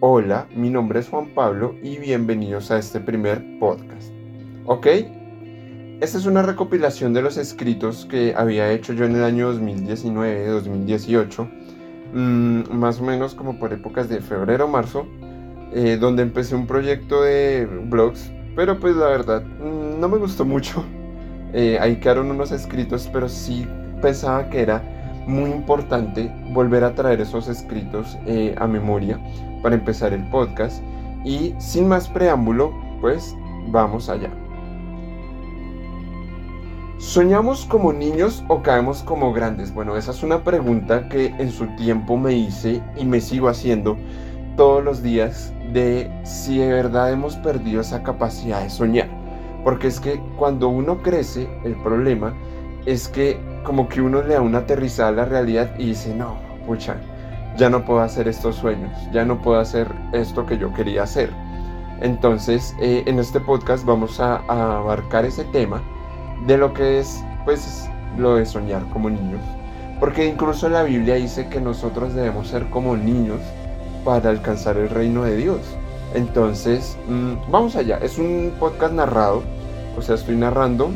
Hola, mi nombre es Juan Pablo y bienvenidos a este primer podcast. ¿Ok? Esta es una recopilación de los escritos que había hecho yo en el año 2019-2018, mm, más o menos como por épocas de febrero marzo, eh, donde empecé un proyecto de blogs, pero pues la verdad mm, no me gustó mucho. Eh, ahí quedaron unos escritos, pero sí pensaba que era muy importante volver a traer esos escritos eh, a memoria para empezar el podcast. Y sin más preámbulo, pues vamos allá. ¿Soñamos como niños o caemos como grandes? Bueno, esa es una pregunta que en su tiempo me hice y me sigo haciendo todos los días de si de verdad hemos perdido esa capacidad de soñar. Porque es que cuando uno crece, el problema es que como que uno le da una aterrizada a la realidad y dice, no, pucha, ya no puedo hacer estos sueños, ya no puedo hacer esto que yo quería hacer. Entonces, eh, en este podcast vamos a, abarcar ese tema de lo que es, pues, lo de soñar como niños. Porque incluso la Biblia dice que nosotros debemos ser como niños para alcanzar el reino de Dios. Entonces, mmm, vamos allá. Es un podcast narrado, o sea, estoy narrando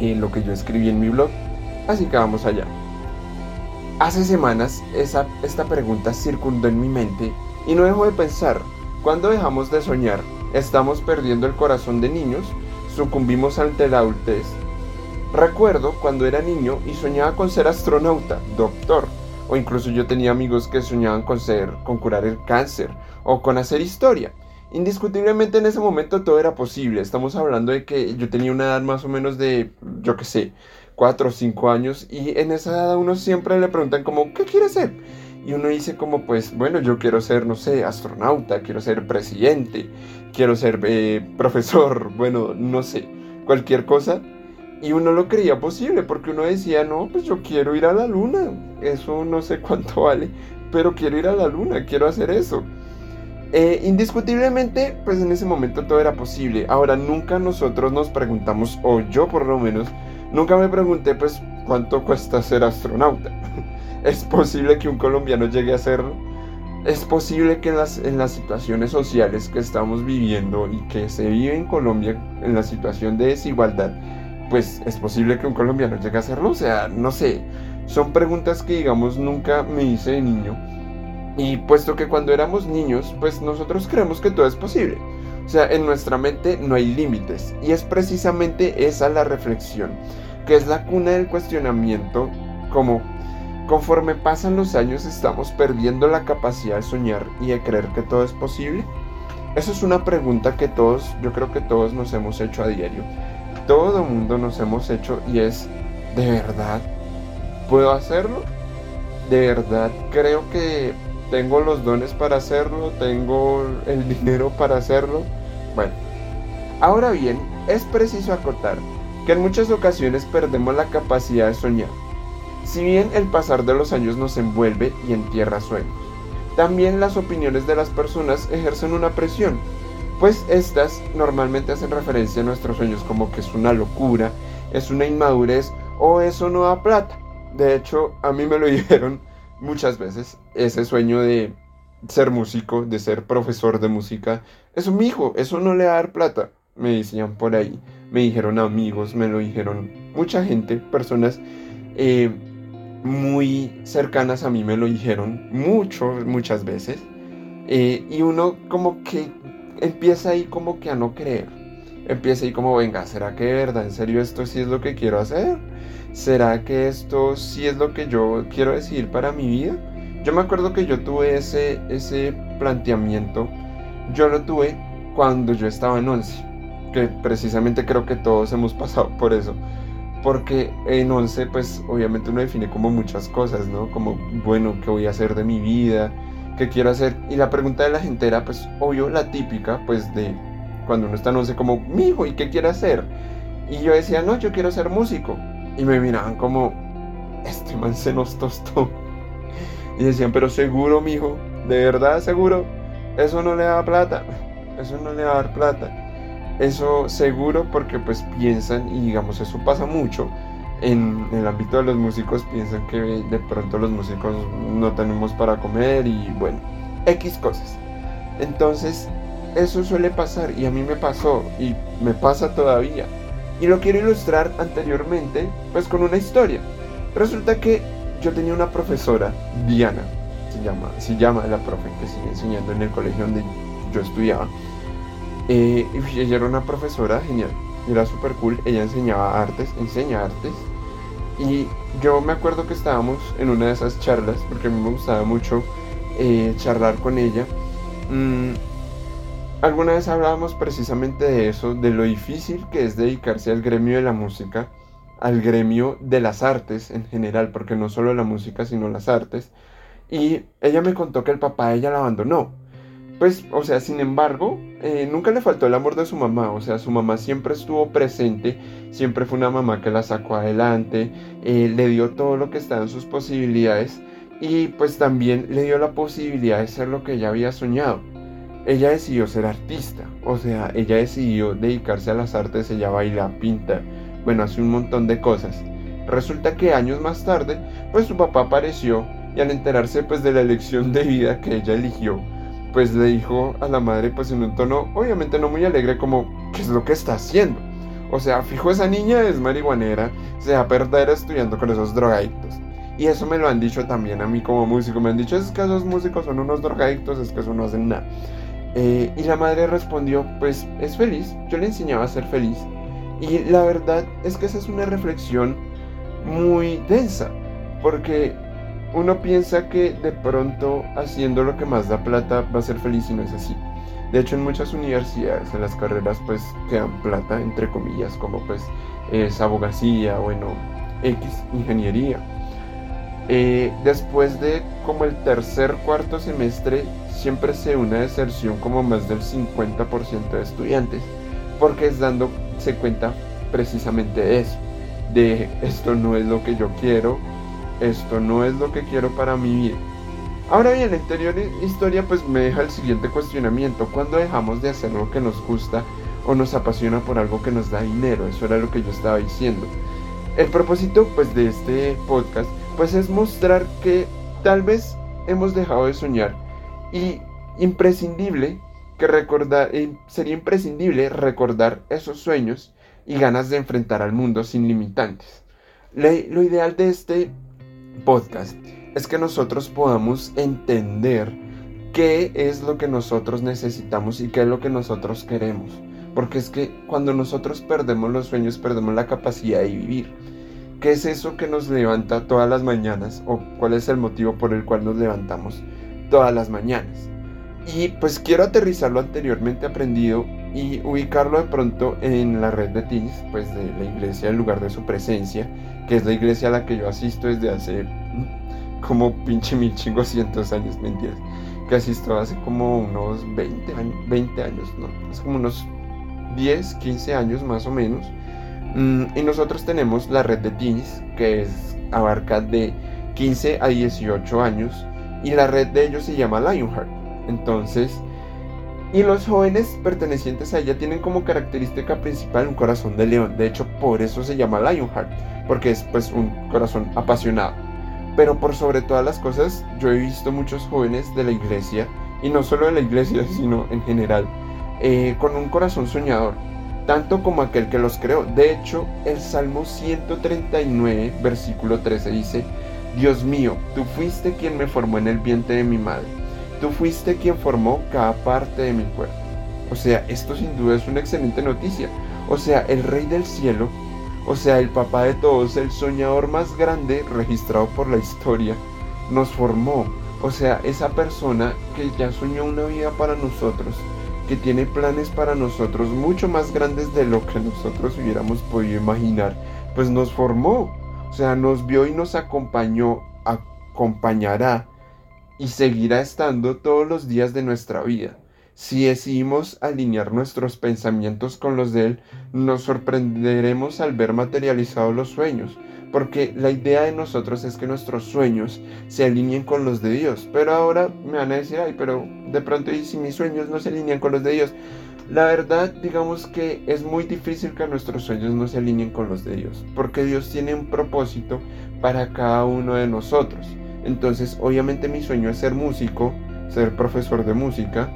eh, lo que yo escribí en mi blog. Así que vamos allá. Hace semanas esa, esta pregunta circundó en mi mente y no dejo de pensar, ¿cuándo dejamos de soñar? ¿Estamos perdiendo el corazón de niños? ¿Sucumbimos ante la adultez? Recuerdo cuando era niño y soñaba con ser astronauta, doctor, o incluso yo tenía amigos que soñaban con ser, con curar el cáncer o con hacer historia. Indiscutiblemente en ese momento todo era posible. Estamos hablando de que yo tenía una edad más o menos de, yo qué sé, 4 o 5 años y en esa edad a uno siempre le preguntan como, ¿qué quiere ser? Y uno dice como, pues bueno, yo quiero ser, no sé, astronauta, quiero ser presidente, quiero ser eh, profesor, bueno, no sé, cualquier cosa. Y uno lo creía posible porque uno decía, no, pues yo quiero ir a la luna, eso no sé cuánto vale, pero quiero ir a la luna, quiero hacer eso. Eh, indiscutiblemente, pues en ese momento todo era posible. Ahora, nunca nosotros nos preguntamos, o yo por lo menos, nunca me pregunté, pues, cuánto cuesta ser astronauta. ¿Es posible que un colombiano llegue a serlo? ¿Es posible que en las, en las situaciones sociales que estamos viviendo y que se vive en Colombia, en la situación de desigualdad, pues es posible que un colombiano llegue a hacerlo? O sea, no sé. Son preguntas que, digamos, nunca me hice de niño y puesto que cuando éramos niños, pues nosotros creemos que todo es posible. O sea, en nuestra mente no hay límites. Y es precisamente esa la reflexión, que es la cuna del cuestionamiento, como conforme pasan los años estamos perdiendo la capacidad de soñar y de creer que todo es posible. Esa es una pregunta que todos, yo creo que todos nos hemos hecho a diario. Todo mundo nos hemos hecho y es, ¿de verdad puedo hacerlo? ¿De verdad creo que tengo los dones para hacerlo, tengo el dinero para hacerlo. Bueno, ahora bien, es preciso acotar que en muchas ocasiones perdemos la capacidad de soñar. Si bien el pasar de los años nos envuelve y entierra sueños, también las opiniones de las personas ejercen una presión, pues estas normalmente hacen referencia a nuestros sueños como que es una locura, es una inmadurez o eso no da plata. De hecho, a mí me lo dijeron muchas veces ese sueño de ser músico, de ser profesor de música, eso mi hijo, eso no le va a dar plata, me decían por ahí, me dijeron amigos, me lo dijeron mucha gente, personas eh, muy cercanas a mí me lo dijeron mucho, muchas veces, eh, y uno como que empieza ahí como que a no creer, empieza ahí como, venga, ¿será que de verdad, en serio esto sí es lo que quiero hacer? ¿será que esto sí es lo que yo quiero decidir para mi vida? Yo me acuerdo que yo tuve ese, ese planteamiento, yo lo tuve cuando yo estaba en 11, que precisamente creo que todos hemos pasado por eso, porque en 11 pues obviamente uno define como muchas cosas, ¿no? Como, bueno, ¿qué voy a hacer de mi vida? ¿Qué quiero hacer? Y la pregunta de la gente era pues obvio la típica pues de cuando uno está en 11 como, mi hijo, ¿y qué quiere hacer? Y yo decía, no, yo quiero ser músico. Y me miraban como, este man se nos tostó. Y decían, pero seguro, mijo, de verdad seguro, eso no le da plata, eso no le va a dar plata. Eso seguro porque pues piensan, y digamos, eso pasa mucho en, el ámbito de los músicos, piensan que de pronto los músicos no tenemos para comer y bueno, X cosas. Entonces, eso suele pasar y a mí me pasó y me pasa todavía. Y lo quiero ilustrar anteriormente, pues con una historia. Resulta que yo tenía una profesora, Diana, se llama, se llama la profe que sigue enseñando en el colegio donde yo estudiaba. Eh, ella era una profesora genial, era súper cool, ella enseñaba artes, enseña artes. Y yo me acuerdo que estábamos en una de esas charlas, porque a mí me gustaba mucho eh, charlar con ella. Mm, alguna vez hablábamos precisamente de eso, de lo difícil que es dedicarse al gremio de la música, al gremio de las artes en general, porque no solo la música, sino las artes. Y ella me contó que el papá de ella la abandonó. Pues, o sea, sin embargo, eh, nunca le faltó el amor de su mamá. O sea, su mamá siempre estuvo presente, siempre fue una mamá que la sacó adelante, eh, le dio todo lo que estaba en sus posibilidades y pues también le dio la posibilidad de ser lo que ella había soñado ella decidió ser artista, o sea, ella decidió dedicarse a las artes, ella baila, pinta, bueno, hace un montón de cosas. Resulta que años más tarde, pues su papá apareció y al enterarse pues de la elección de vida que ella eligió, pues le dijo a la madre pues en un tono obviamente no muy alegre como, ¿qué es lo que está haciendo? O sea, fijo esa niña es marihuanera, se va a perder estudiando con esos drogadictos. Y eso me lo han dicho también a mí como músico, me han dicho es que esos músicos son unos drogadictos, es que eso no hacen nada. Eh, y la madre respondió, pues es feliz, yo le enseñaba a ser feliz. Y la verdad es que esa es una reflexión muy densa, porque uno piensa que de pronto haciendo lo que más da plata va a ser feliz y no es así. De hecho en muchas universidades, en las carreras pues que dan plata, entre comillas, como pues es abogacía, bueno, X, ingeniería. Eh, después de como el tercer, cuarto semestre siempre se una deserción como más del 50% de estudiantes, porque es dándose cuenta precisamente de eso, de esto no es lo que yo quiero, esto no es lo que quiero para mi vida. Ahora bien, la anterior historia pues me deja el siguiente cuestionamiento, ¿cuándo dejamos de hacer lo que nos gusta o nos apasiona por algo que nos da dinero? Eso era lo que yo estaba diciendo. El propósito pues de este podcast pues es mostrar que tal vez hemos dejado de soñar y imprescindible que recordar, eh, sería imprescindible recordar esos sueños y ganas de enfrentar al mundo sin limitantes. lo ideal de este podcast es que nosotros podamos entender qué es lo que nosotros necesitamos y qué es lo que nosotros queremos. Porque es que cuando nosotros perdemos los sueños, perdemos la capacidad de vivir. ¿Qué es eso que nos levanta todas las mañanas? ¿O cuál es el motivo por el cual nos levantamos? todas las mañanas. Y pues quiero aterrizar lo anteriormente aprendido y ubicarlo de pronto en la red de teens, pues de la iglesia en lugar de su presencia, que es la iglesia a la que yo asisto desde hace como pinche mil cientos años, mentiras, que asisto hace como unos 20 años, 20 años, no, es como unos 10, 15 años más o menos. Mm, y nosotros tenemos la red de teens, que es, abarca de 15 a 18 años y la red de ellos se llama Lionheart. Entonces, y los jóvenes pertenecientes a ella tienen como característica principal un corazón de león. De hecho, por eso se llama Lionheart, porque es pues un corazón apasionado. Pero por sobre todas las cosas, yo he visto muchos jóvenes de la iglesia, y no solo de la iglesia, sino en general, eh, con un corazón soñador, tanto como aquel que los creó. De hecho, el Salmo 139, versículo 13 dice, Dios mío, tú fuiste quien me formó en el vientre de mi madre. Tú fuiste quien formó cada parte de mi cuerpo. O sea, esto sin duda es una excelente noticia. O sea, el rey del cielo, o sea, el papá de todos, el soñador más grande registrado por la historia, nos formó. O sea, esa persona que ya soñó una vida para nosotros, que tiene planes para nosotros mucho más grandes de lo que nosotros hubiéramos podido imaginar, pues nos formó. O sea, nos vio y nos acompañó, acompañará y seguirá estando todos los días de nuestra vida. Si decidimos alinear nuestros pensamientos con los de Él, nos sorprenderemos al ver materializados los sueños, porque la idea de nosotros es que nuestros sueños se alineen con los de Dios. Pero ahora me van a decir, ay, pero de pronto, ¿y si mis sueños no se alinean con los de Dios? La verdad, digamos que es muy difícil que nuestros sueños no se alineen con los de Dios, porque Dios tiene un propósito para cada uno de nosotros. Entonces, obviamente mi sueño es ser músico, ser profesor de música,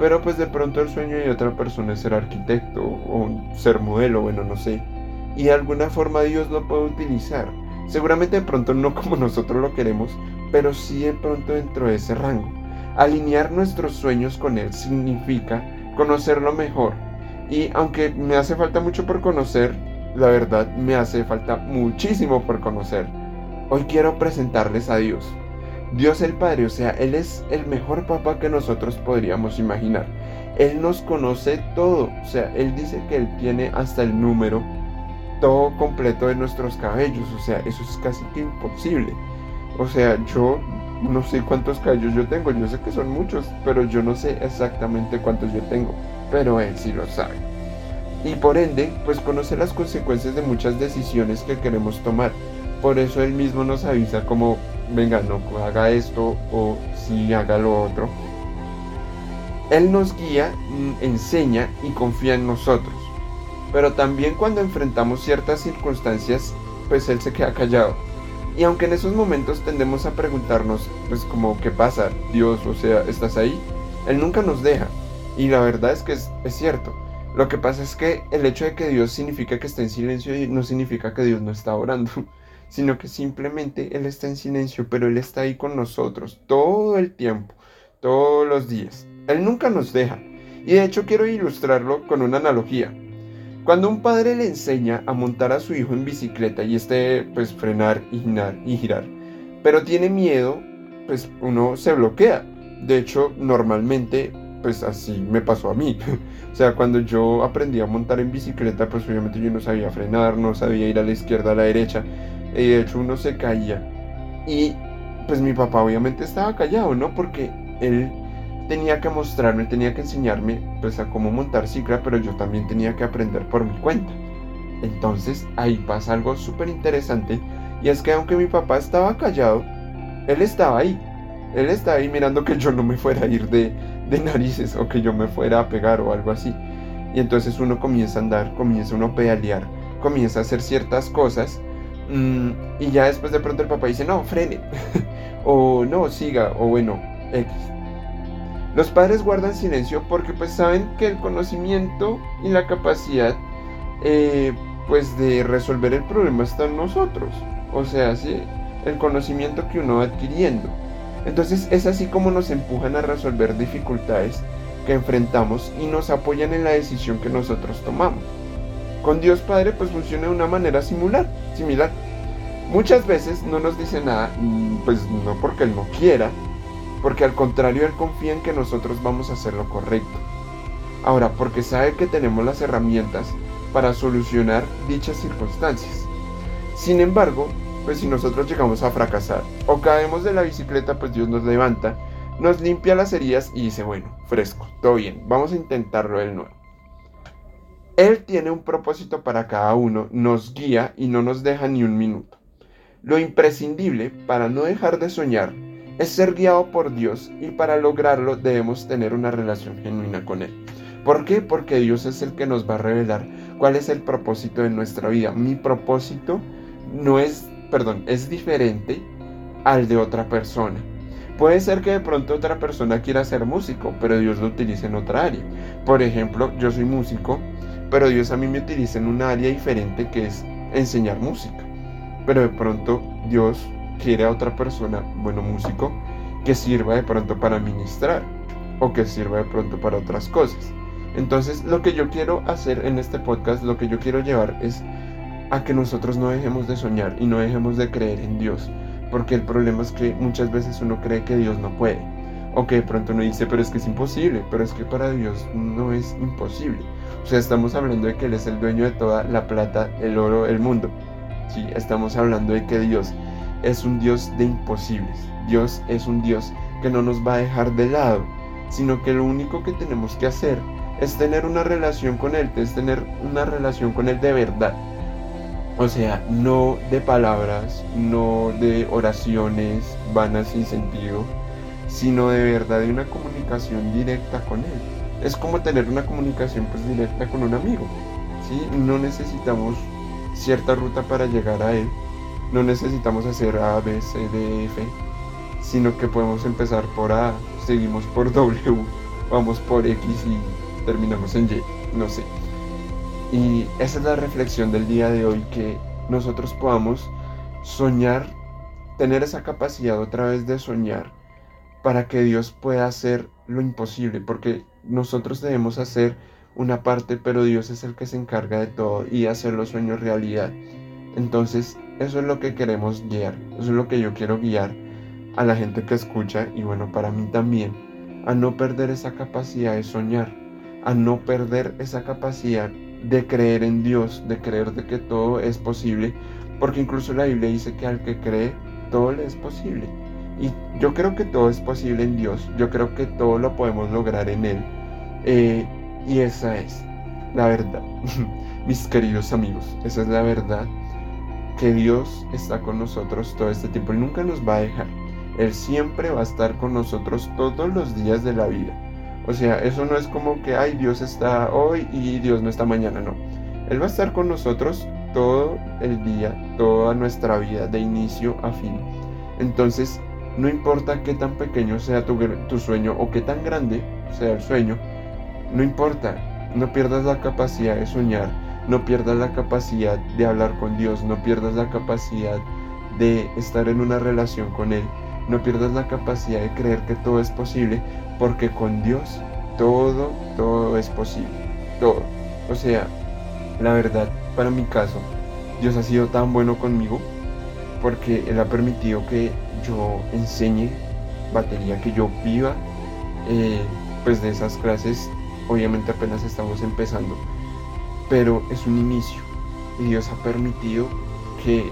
pero pues de pronto el sueño de otra persona es ser arquitecto o ser modelo, bueno, no sé. Y de alguna forma Dios lo puede utilizar. Seguramente de pronto no como nosotros lo queremos, pero sí de pronto dentro de ese rango. Alinear nuestros sueños con Él significa conocerlo mejor. Y aunque me hace falta mucho por conocer, la verdad me hace falta muchísimo por conocer. Hoy quiero presentarles a Dios. Dios el Padre, o sea, Él es el mejor papá que nosotros podríamos imaginar. Él nos conoce todo, o sea, Él dice que Él tiene hasta el número todo completo de nuestros cabellos, o sea, eso es casi que imposible. O sea, yo no sé cuántos cabellos yo tengo, yo sé que son muchos, pero yo no sé exactamente cuántos yo tengo, pero Él sí lo sabe. Y por ende, pues conoce las consecuencias de muchas decisiones que queremos tomar. Por eso Él mismo nos avisa como venga, no haga esto o si haga lo otro. Él nos guía, mm, enseña y confía en nosotros. Pero también cuando enfrentamos ciertas circunstancias, pues Él se queda callado. Y aunque en esos momentos tendemos a preguntarnos, pues como, ¿qué pasa? Dios, o sea, ¿estás ahí? Él nunca nos deja. Y la verdad es que es, es cierto. Lo que pasa es que el hecho de que Dios significa que está en silencio no significa que Dios no está orando sino que simplemente Él está en silencio, pero Él está ahí con nosotros todo el tiempo, todos los días. Él nunca nos deja. Y de hecho quiero ilustrarlo con una analogía. Cuando un padre le enseña a montar a su hijo en bicicleta y este pues frenar y girar, y girar, pero tiene miedo, pues uno se bloquea. De hecho, normalmente pues así me pasó a mí. o sea, cuando yo aprendí a montar en bicicleta, pues obviamente yo no sabía frenar, no sabía ir a la izquierda, a la derecha y de hecho uno se caía. Y pues mi papá obviamente estaba callado, ¿no? Porque él tenía que mostrarme, tenía que enseñarme pues a cómo montar cicla, pero yo también tenía que aprender por mi cuenta. Entonces ahí pasa algo súper interesante y es que aunque mi papá estaba callado, él estaba ahí. Él estaba ahí mirando que yo no me fuera a ir de, de narices o que yo me fuera a pegar o algo así. Y entonces uno comienza a andar, comienza uno a pedalear, comienza a hacer ciertas cosas Mm, y ya después de pronto el papá dice, no, frene. o no, siga. O bueno, X. Los padres guardan silencio porque pues saben que el conocimiento y la capacidad eh, pues de resolver el problema está en nosotros. O sea, el conocimiento que uno va adquiriendo. Entonces es así como nos empujan a resolver dificultades que enfrentamos y nos apoyan en la decisión que nosotros tomamos. Con Dios Padre pues funciona de una manera similar, similar. Muchas veces no nos dice nada, mm, pues no porque Él no quiera, porque al contrario Él confía en que nosotros vamos a hacer lo correcto. Ahora, porque sabe que tenemos las herramientas para solucionar dichas circunstancias. Sin embargo, pues si nosotros llegamos a fracasar o caemos de la bicicleta, pues Dios nos levanta, nos limpia las heridas y dice, bueno, fresco, todo bien, vamos a intentarlo de nuevo. Él tiene un propósito para cada uno, nos guía y no nos deja ni un minuto. Lo imprescindible para no dejar de soñar es ser guiado por Dios y para lograrlo debemos tener una relación genuina con Él. ¿Por qué? Porque Dios es el que nos va a revelar cuál es el propósito de nuestra vida. Mi propósito no es, perdón, es diferente al de otra persona. Puede ser que de pronto otra persona quiera ser músico, pero Dios lo utilice en otra área. Por ejemplo, yo soy músico pero Dios a mí me utiliza en un área diferente que es enseñar música. Pero de pronto Dios quiere a otra persona, bueno, músico, que sirva de pronto para ministrar o que sirva de pronto para otras cosas. Entonces, lo que yo quiero hacer en este podcast, lo que yo quiero llevar es a que nosotros no dejemos de soñar y no dejemos de creer en Dios. Porque el problema es que muchas veces uno cree que Dios no puede. O que de pronto uno dice, pero es que es imposible. Pero es que para Dios no es imposible. O sea, estamos hablando de que Él es el dueño de toda la plata, el oro, el mundo. Sí, estamos hablando de que Dios es un Dios de imposibles. Dios es un Dios que no nos va a dejar de lado, sino que lo único que tenemos que hacer es tener una relación con Él, es tener una relación con Él de verdad. O sea, no de palabras, no de oraciones vanas sin sentido, sino de verdad de una comunicación directa con Él es como tener una comunicación pues directa con un amigo. ¿sí? No necesitamos cierta ruta para llegar a él. No necesitamos hacer A, B, C, D, F, sino que podemos empezar por A, seguimos por W vamos por X y terminamos en Y, no sé. Y esa es la reflexión del día de hoy, que nosotros podamos soñar, tener esa capacidad otra vez de soñar para que Dios pueda hacer lo imposible, porque nosotros debemos hacer una parte, pero Dios es el que se encarga de todo y hacer los sueños realidad. Entonces, eso es lo que queremos guiar, eso es lo que yo quiero guiar a la gente que escucha y bueno, para mí también, a no perder esa capacidad de soñar, a no perder esa capacidad de creer en Dios, de creer de que todo es posible, porque incluso la Biblia dice que al que cree, todo le es posible. Y yo creo que todo es posible en Dios, yo creo que todo lo podemos lograr en Él. Eh, y esa es la verdad, mis queridos amigos, esa es la verdad, que Dios está con nosotros todo este tiempo y nunca nos va a dejar. Él siempre va a estar con nosotros todos los días de la vida. O sea, eso no es como que, ay, Dios está hoy y Dios no está mañana, no. Él va a estar con nosotros todo el día, toda nuestra vida, de inicio a fin. Entonces, no importa qué tan pequeño sea tu, tu sueño o qué tan grande sea el sueño, no importa, no pierdas la capacidad de soñar, no pierdas la capacidad de hablar con Dios, no pierdas la capacidad de estar en una relación con Él, no pierdas la capacidad de creer que todo es posible, porque con Dios todo, todo es posible, todo. O sea, la verdad, para mi caso, Dios ha sido tan bueno conmigo porque Él ha permitido que yo enseñe batería, que yo viva eh, pues de esas clases obviamente apenas estamos empezando, pero es un inicio y Dios ha permitido que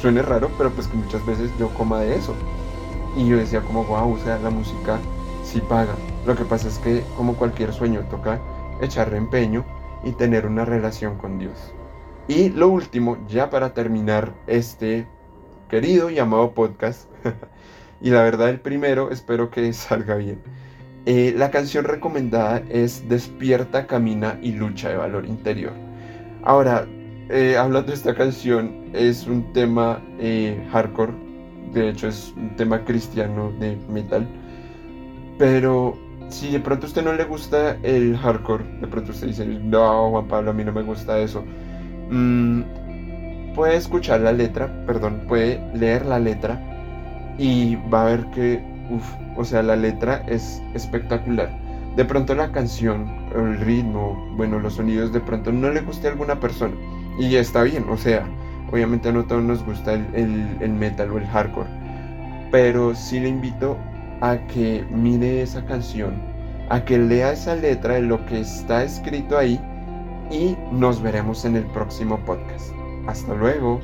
suene raro, pero pues que muchas veces yo coma de eso. Y yo decía como, wow, o sea, la música sí paga. Lo que pasa es que como cualquier sueño toca echarle empeño y tener una relación con Dios. Y lo último, ya para terminar este querido y amado podcast, y la verdad el primero, espero que salga bien. Eh, la canción recomendada es Despierta, Camina y Lucha de Valor Interior. Ahora, eh, hablando de esta canción, es un tema eh, hardcore, de hecho es un tema cristiano de metal, pero si de pronto a usted no le gusta el hardcore, de pronto usted dice, no, Juan Pablo, a mí no me gusta eso, mm, puede escuchar la letra, perdón, puede leer la letra y va a ver que Uf, o sea, la letra es espectacular. De pronto la canción, el ritmo, bueno, los sonidos de pronto no le guste a alguna persona. Y está bien, o sea, obviamente a no todos nos gusta el, metal o el hardcore. Pero sí le invito a que mire esa canción, a que lea esa letra de lo que está escrito ahí y nos veremos en el próximo podcast. Hasta luego.